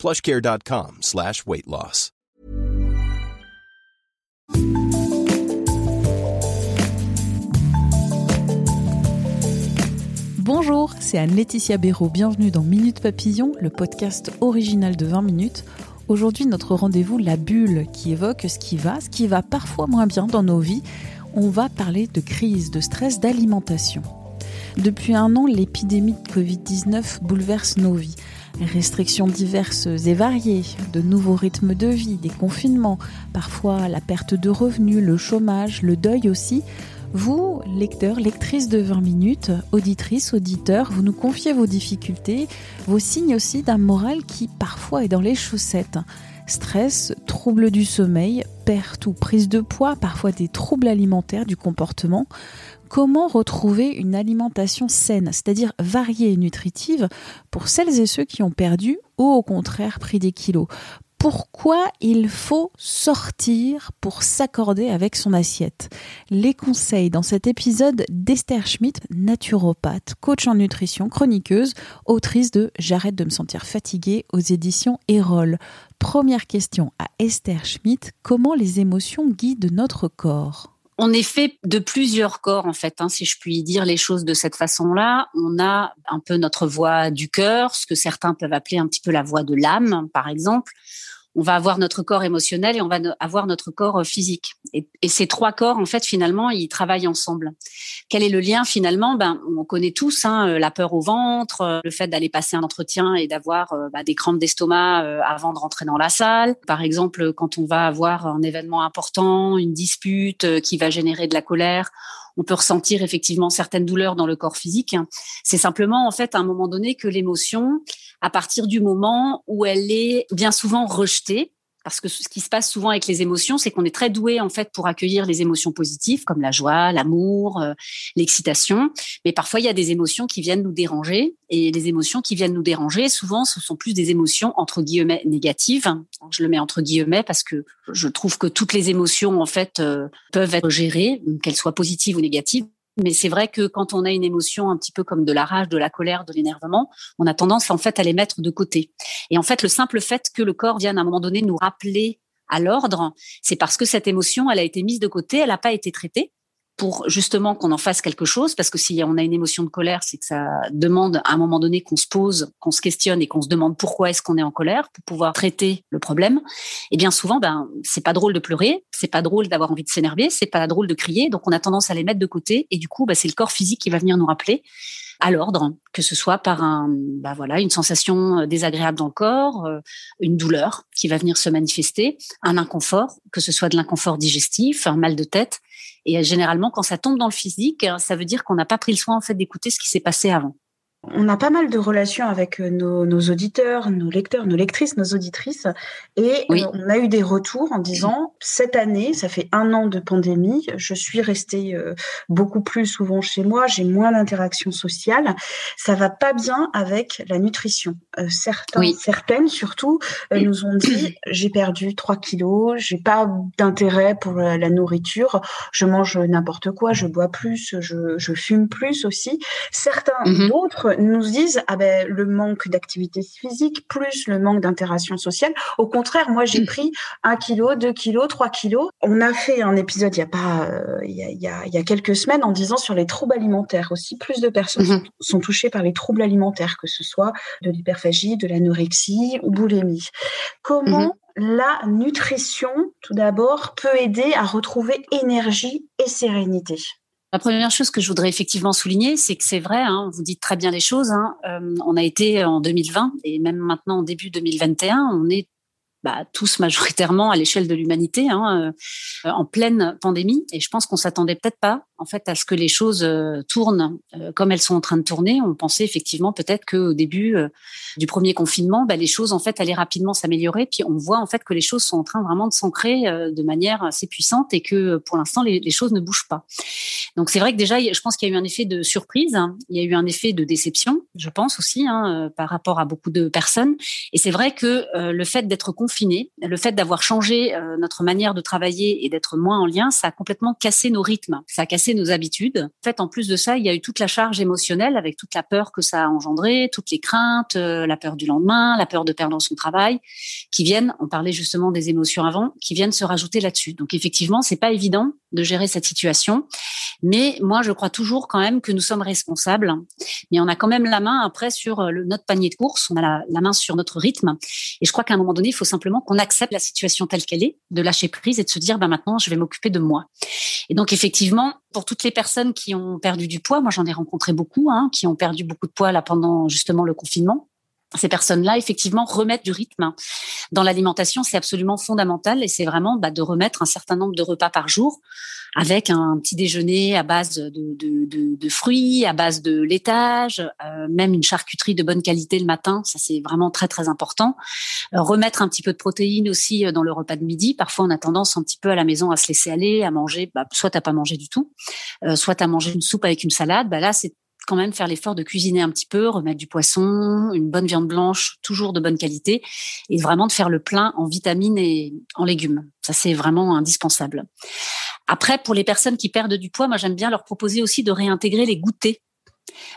plushcare.com slash weight loss. Bonjour, c'est Anne-Laetitia Béraud. Bienvenue dans Minute Papillon, le podcast original de 20 minutes. Aujourd'hui, notre rendez-vous, la bulle, qui évoque ce qui va, ce qui va parfois moins bien dans nos vies. On va parler de crise, de stress, d'alimentation. Depuis un an, l'épidémie de Covid-19 bouleverse nos vies. Restrictions diverses et variées, de nouveaux rythmes de vie, des confinements, parfois la perte de revenus, le chômage, le deuil aussi. Vous, lecteurs, lectrices de 20 minutes, auditrices, auditeurs, vous nous confiez vos difficultés, vos signes aussi d'un moral qui parfois est dans les chaussettes. Stress, troubles du sommeil, perte ou prise de poids, parfois des troubles alimentaires du comportement. Comment retrouver une alimentation saine, c'est-à-dire variée et nutritive, pour celles et ceux qui ont perdu ou au contraire pris des kilos pourquoi il faut sortir pour s'accorder avec son assiette? Les conseils dans cet épisode d'Esther Schmidt, naturopathe, coach en nutrition, chroniqueuse, autrice de J'arrête de me sentir fatiguée aux éditions Erol. Première question à Esther Schmidt, comment les émotions guident notre corps? On est fait de plusieurs corps en fait, hein, si je puis dire les choses de cette façon-là. On a un peu notre voix du cœur, ce que certains peuvent appeler un petit peu la voix de l'âme, par exemple on va avoir notre corps émotionnel et on va avoir notre corps euh, physique. Et, ces trois corps, en fait, finalement, ils travaillent ensemble. Quel est le lien finalement? Ben, on connaît tous hein, euh, la peur au ventre, euh, le fait d'aller passer un entretien et d'avoir bah, des crampes d'estomac avant de rentrer dans la salle. Par exemple, quand on va avoir un événement important, une dispute qui va générer de la colère, on peut ressentir effectivement certaines douleurs dans le corps physique. C'est simplement en fait à un moment donné que l'émotion, à partir du moment où elle est bien souvent rejetée, parce que ce qui se passe souvent avec les émotions, c'est qu'on est très doué en fait pour accueillir les émotions positives comme la joie, l'amour, euh, l'excitation. Mais parfois il y a des émotions qui viennent nous déranger et les émotions qui viennent nous déranger, souvent ce sont plus des émotions entre guillemets négatives. Je le mets entre guillemets parce que je trouve que toutes les émotions en fait euh, peuvent être gérées, qu'elles soient positives ou négatives. Mais c'est vrai que quand on a une émotion un petit peu comme de la rage, de la colère, de l'énervement, on a tendance en fait à les mettre de côté. Et en fait, le simple fait que le corps vienne à un moment donné nous rappeler à l'ordre, c'est parce que cette émotion, elle a été mise de côté, elle n'a pas été traitée pour justement qu'on en fasse quelque chose, parce que si on a une émotion de colère, c'est que ça demande à un moment donné qu'on se pose, qu'on se questionne et qu'on se demande pourquoi est-ce qu'on est en colère pour pouvoir traiter le problème. Et bien souvent, ben c'est pas drôle de pleurer, c'est pas drôle d'avoir envie de s'énerver, c'est pas drôle de crier, donc on a tendance à les mettre de côté et du coup, ben, c'est le corps physique qui va venir nous rappeler à l'ordre, que ce soit par un, bah voilà, une sensation désagréable dans le corps, euh, une douleur qui va venir se manifester, un inconfort, que ce soit de l'inconfort digestif, un mal de tête, et généralement, quand ça tombe dans le physique, ça veut dire qu'on n'a pas pris le soin en fait d'écouter ce qui s'est passé avant. On a pas mal de relations avec euh, nos, auditeurs, nos lecteurs, nos lectrices, nos auditrices, et euh, on a eu des retours en disant cette année, ça fait un an de pandémie, je suis restée euh, beaucoup plus souvent chez moi, j'ai moins d'interactions sociales, ça va pas bien avec la nutrition. certains, certaines surtout nous ont dit j'ai perdu 3 kilos, j'ai pas d'intérêt pour la nourriture, je mange n'importe quoi, je bois plus, je, je fume plus aussi. Certains mm-hmm. d'autres nous disent ah ben le manque d'activité physique plus le manque d'interaction sociale. Au contraire, moi j'ai pris un kilo, deux kilos, trois kilos. On a fait un épisode il y a pas euh, il, y a, il, y a, il y a quelques semaines en disant sur les troubles alimentaires aussi. Plus de personnes mm-hmm. sont, touchées par les troubles alimentaires, que ce soit de l'hyperphagie, de l'anorexie ou boulimie. Comment mm-hmm. la nutrition, tout d'abord, peut aider à retrouver énergie et sérénité? La première chose que je voudrais effectivement souligner, c'est que c'est vrai, hein, vous dites très bien les choses. Hein, euh, on a été en 2020 et même maintenant en début 2021, on est bah, tous majoritairement à l'échelle de l'humanité hein, euh, en pleine pandémie. Et je pense qu'on s'attendait peut-être pas en fait à ce que les choses euh, tournent euh, comme elles sont en train de tourner. On pensait effectivement peut-être qu'au début euh, du premier confinement, bah, les choses en fait allaient rapidement s'améliorer. Puis on voit en fait que les choses sont en train vraiment de s'ancrer de manière assez puissante et que pour l'instant les, choses ne bougent pas. Donc c'est vrai que déjà, je pense qu'il y a eu un effet de surprise, hein. il y a eu un effet de déception, je pense aussi hein, par rapport à beaucoup de personnes. Et c'est vrai que le fait d'être confiné, le fait d'avoir changé notre manière de travailler et d'être moins en lien, ça a complètement cassé nos rythmes, ça a cassé nos habitudes. En fait, en plus de ça, il y a eu toute la charge émotionnelle avec toute la peur que ça a engendré, toutes les craintes, euh, la peur du lendemain, la peur de perdre son travail, qui viennent, on parlait justement des émotions avant, qui viennent se rajouter là-dessus. Donc effectivement, c'est pas évident de gérer cette situation, mais moi je crois toujours quand même que nous sommes responsables. Mais on a quand même la main après sur euh, le, notre panier de course, on a la, la main sur notre rythme, et je crois qu'à un moment donné, il faut simplement qu'on accepte la situation telle qu'elle est, de lâcher prise et de se dire, bah maintenant, je vais m'occuper de moi. Et donc effectivement, pour toutes les personnes qui ont perdu du poids, moi j'en ai rencontré beaucoup, hein, qui ont perdu beaucoup de poids là pendant justement le confinement. Ces personnes-là, effectivement, remettre du rythme dans l'alimentation, c'est absolument fondamental et c'est vraiment bah, de remettre un certain nombre de repas par jour avec un petit déjeuner à base de, fruits, à base de laitage, euh, même une charcuterie de bonne qualité le matin, ça c'est vraiment très très important. Euh, remettre un petit peu de protéines aussi euh, dans le repas de midi. Parfois on a tendance un petit peu à la maison à se laisser aller, à manger, bah, soit t'as pas mangé du tout, soit t'as mangé une soupe avec une salade. Bah là c'est quand même faire l'effort de cuisiner un petit peu, remettre du poisson, une bonne viande blanche, toujours de bonne qualité, et vraiment de faire le plein en vitamines et en légumes. Ça, c'est vraiment indispensable. Après, pour les personnes qui perdent du poids, moi, j'aime bien leur proposer aussi de réintégrer les goûters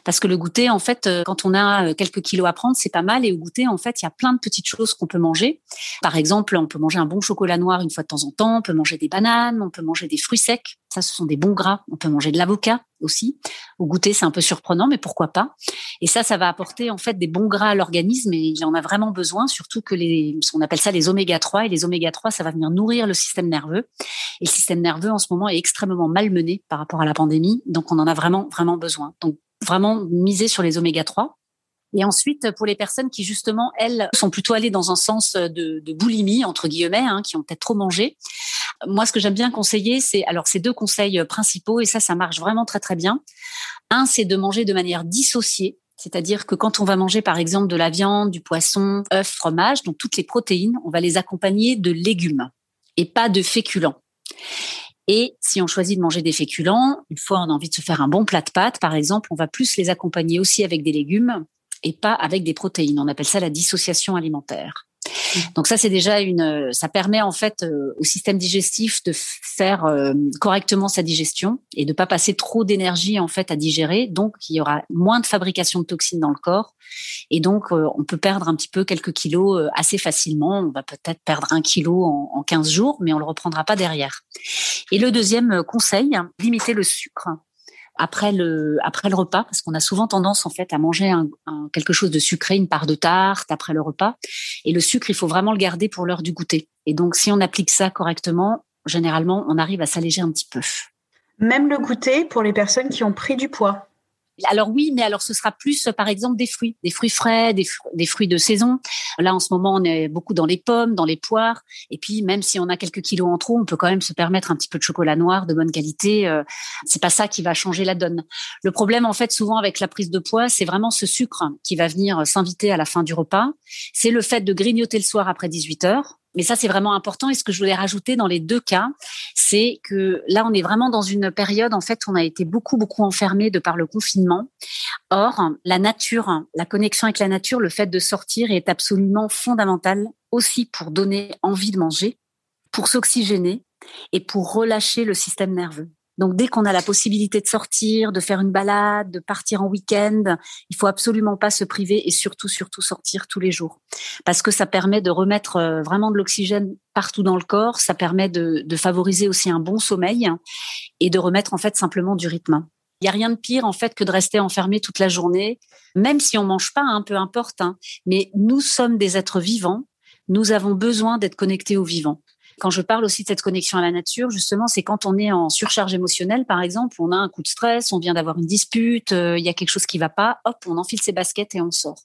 parce que le goûter, en fait, euh, quand on a euh, quelques kilos à prendre, c'est pas mal. Et au goûter, en fait, il y a plein de petites choses qu'on peut manger. Par exemple, on peut manger un bon chocolat noir une fois de temps en temps. On peut manger des bananes. On peut manger des fruits secs. Ça, ce sont des bons gras. On peut manger de l'avocat aussi. Au goûter, c'est un peu surprenant, mais pourquoi pas Et ça, ça va apporter en fait des bons gras à l'organisme et il en a vraiment besoin, surtout que les, on appelle ça les oméga 3 et les oméga 3, ça va venir nourrir le système nerveux. Et le système nerveux en ce moment est extrêmement malmené par rapport à la pandémie, donc on en a vraiment vraiment besoin. Donc vraiment miser sur les oméga 3. Et ensuite, pour les personnes qui justement, elles, sont plutôt allées dans un sens de, boulimie, entre guillemets, hein, qui ont peut-être trop mangé, moi, ce que j'aime bien conseiller, c'est alors ces deux conseils principaux, et ça, ça marche vraiment très très bien. Un, c'est de manger de manière dissociée, c'est-à-dire que quand on va manger par exemple de la viande, du poisson, œufs, fromage, donc toutes les protéines, on va les accompagner de légumes et pas de féculents. Et si on choisit de manger des féculents, une fois on a envie de se faire un bon plat de pâtes, par exemple, on va plus les accompagner aussi avec des légumes et pas avec des protéines. On appelle ça la dissociation alimentaire. Donc ça, c'est déjà une, ça permet en fait euh, au système digestif de faire euh, correctement sa digestion et de pas passer trop d'énergie en fait à digérer. Donc il y aura moins de fabrication de toxines dans le corps et donc euh, on peut perdre un petit peu quelques kilos assez facilement. On va peut-être perdre un kilo en, en 15 jours, mais on le reprendra pas derrière. Et le deuxième conseil, limiter le sucre après le après le repas parce qu'on a souvent tendance en fait à manger un, quelque chose de sucré, une part de tarte après le repas. Et le sucre, il faut vraiment le garder pour l'heure du goûter. Et donc, si on applique ça correctement, généralement, on arrive à s'alléger un petit peu. Même le goûter pour les personnes qui ont pris du poids. Alors oui, mais alors ce sera plus par exemple des fruits, des fruits frais, des, des, fruits de saison. Là en ce moment, on est beaucoup dans les pommes, dans les poires. Et puis même si on a quelques kilos en trop, on peut quand même se permettre un petit peu de chocolat noir de bonne qualité. Euh, c'est pas ça qui va changer la donne. Le problème en fait souvent avec la prise de poids, c'est vraiment ce sucre qui va venir s'inviter à la fin du repas. C'est le fait de grignoter le soir après 18 heures mais ça, c'est vraiment important. Et ce que je voulais rajouter dans les deux cas, c'est que là, on est vraiment dans une période, en fait, on a été beaucoup, beaucoup enfermé de par le confinement. Or, la nature, la connexion avec la nature, le fait de sortir est absolument fondamental aussi pour donner envie de manger, pour s'oxygéner et pour relâcher le système nerveux. Donc dès qu'on a la possibilité de sortir, de faire une balade, de partir en week-end, il faut absolument pas se priver et surtout surtout sortir tous les jours parce que ça permet de remettre euh, vraiment de l'oxygène partout dans le corps, ça permet de, de, favoriser aussi un bon sommeil et de remettre en fait simplement du rythme. Il y a rien de pire en fait que de rester enfermé toute la journée, même si on mange pas, hein, peu importe. Hein, mais nous sommes des êtres vivants, nous avons besoin d'être connectés au vivant. Quand je parle aussi de cette connexion à la nature, justement, c'est quand on est en surcharge émotionnelle, par exemple, on a un coup de stress, on vient d'avoir une dispute, euh, il y a quelque chose qui va pas, hop, on enfile ses baskets et on sort.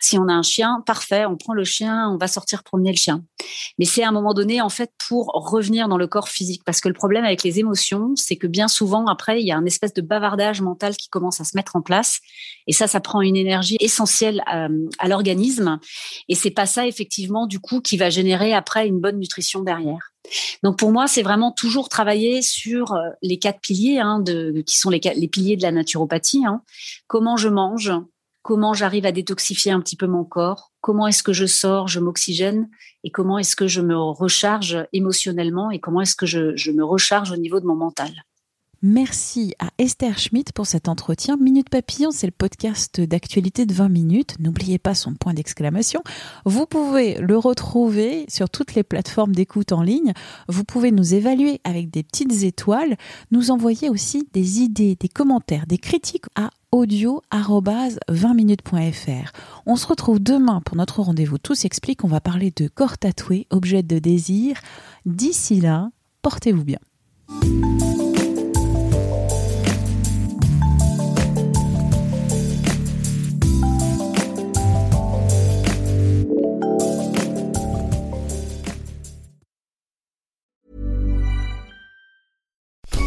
Si on a un chien, parfait, on prend le chien, on va sortir promener le chien. Mais c'est à un moment donné, en fait, pour revenir dans le corps physique. Parce que le problème avec les émotions, c'est que bien souvent, après, il y a un espèce de bavardage mental qui commence à se mettre en place. Et ça, ça prend une énergie essentielle à, à l'organisme. Et c'est pas ça, effectivement, du coup, qui va générer après une bonne nutrition derrière. Donc pour moi, c'est vraiment toujours travailler sur euh, les quatre piliers hein, qui sont les, les, piliers de la naturopathie. Hein. Comment je mange, comment j'arrive à détoxifier un petit peu mon corps, comment est-ce que je sors, je m'oxygène, et comment est-ce que je me recharge émotionnellement, et comment est-ce que je, me recharge au niveau de mon mental. Merci à Esther Schmidt pour cet entretien. Minute Papillon, c'est le podcast d'actualité de 20 minutes. N'oubliez pas son point d'exclamation. Vous pouvez le retrouver sur toutes les plateformes d'écoute en ligne. Vous pouvez nous évaluer avec des petites étoiles, nous envoyer aussi des idées, des commentaires, des critiques à audio-20minutes.fr. On se retrouve demain pour notre rendez-vous Tout s'explique. On va parler de corps tatoué, objet de désir. D'ici là, portez-vous bien.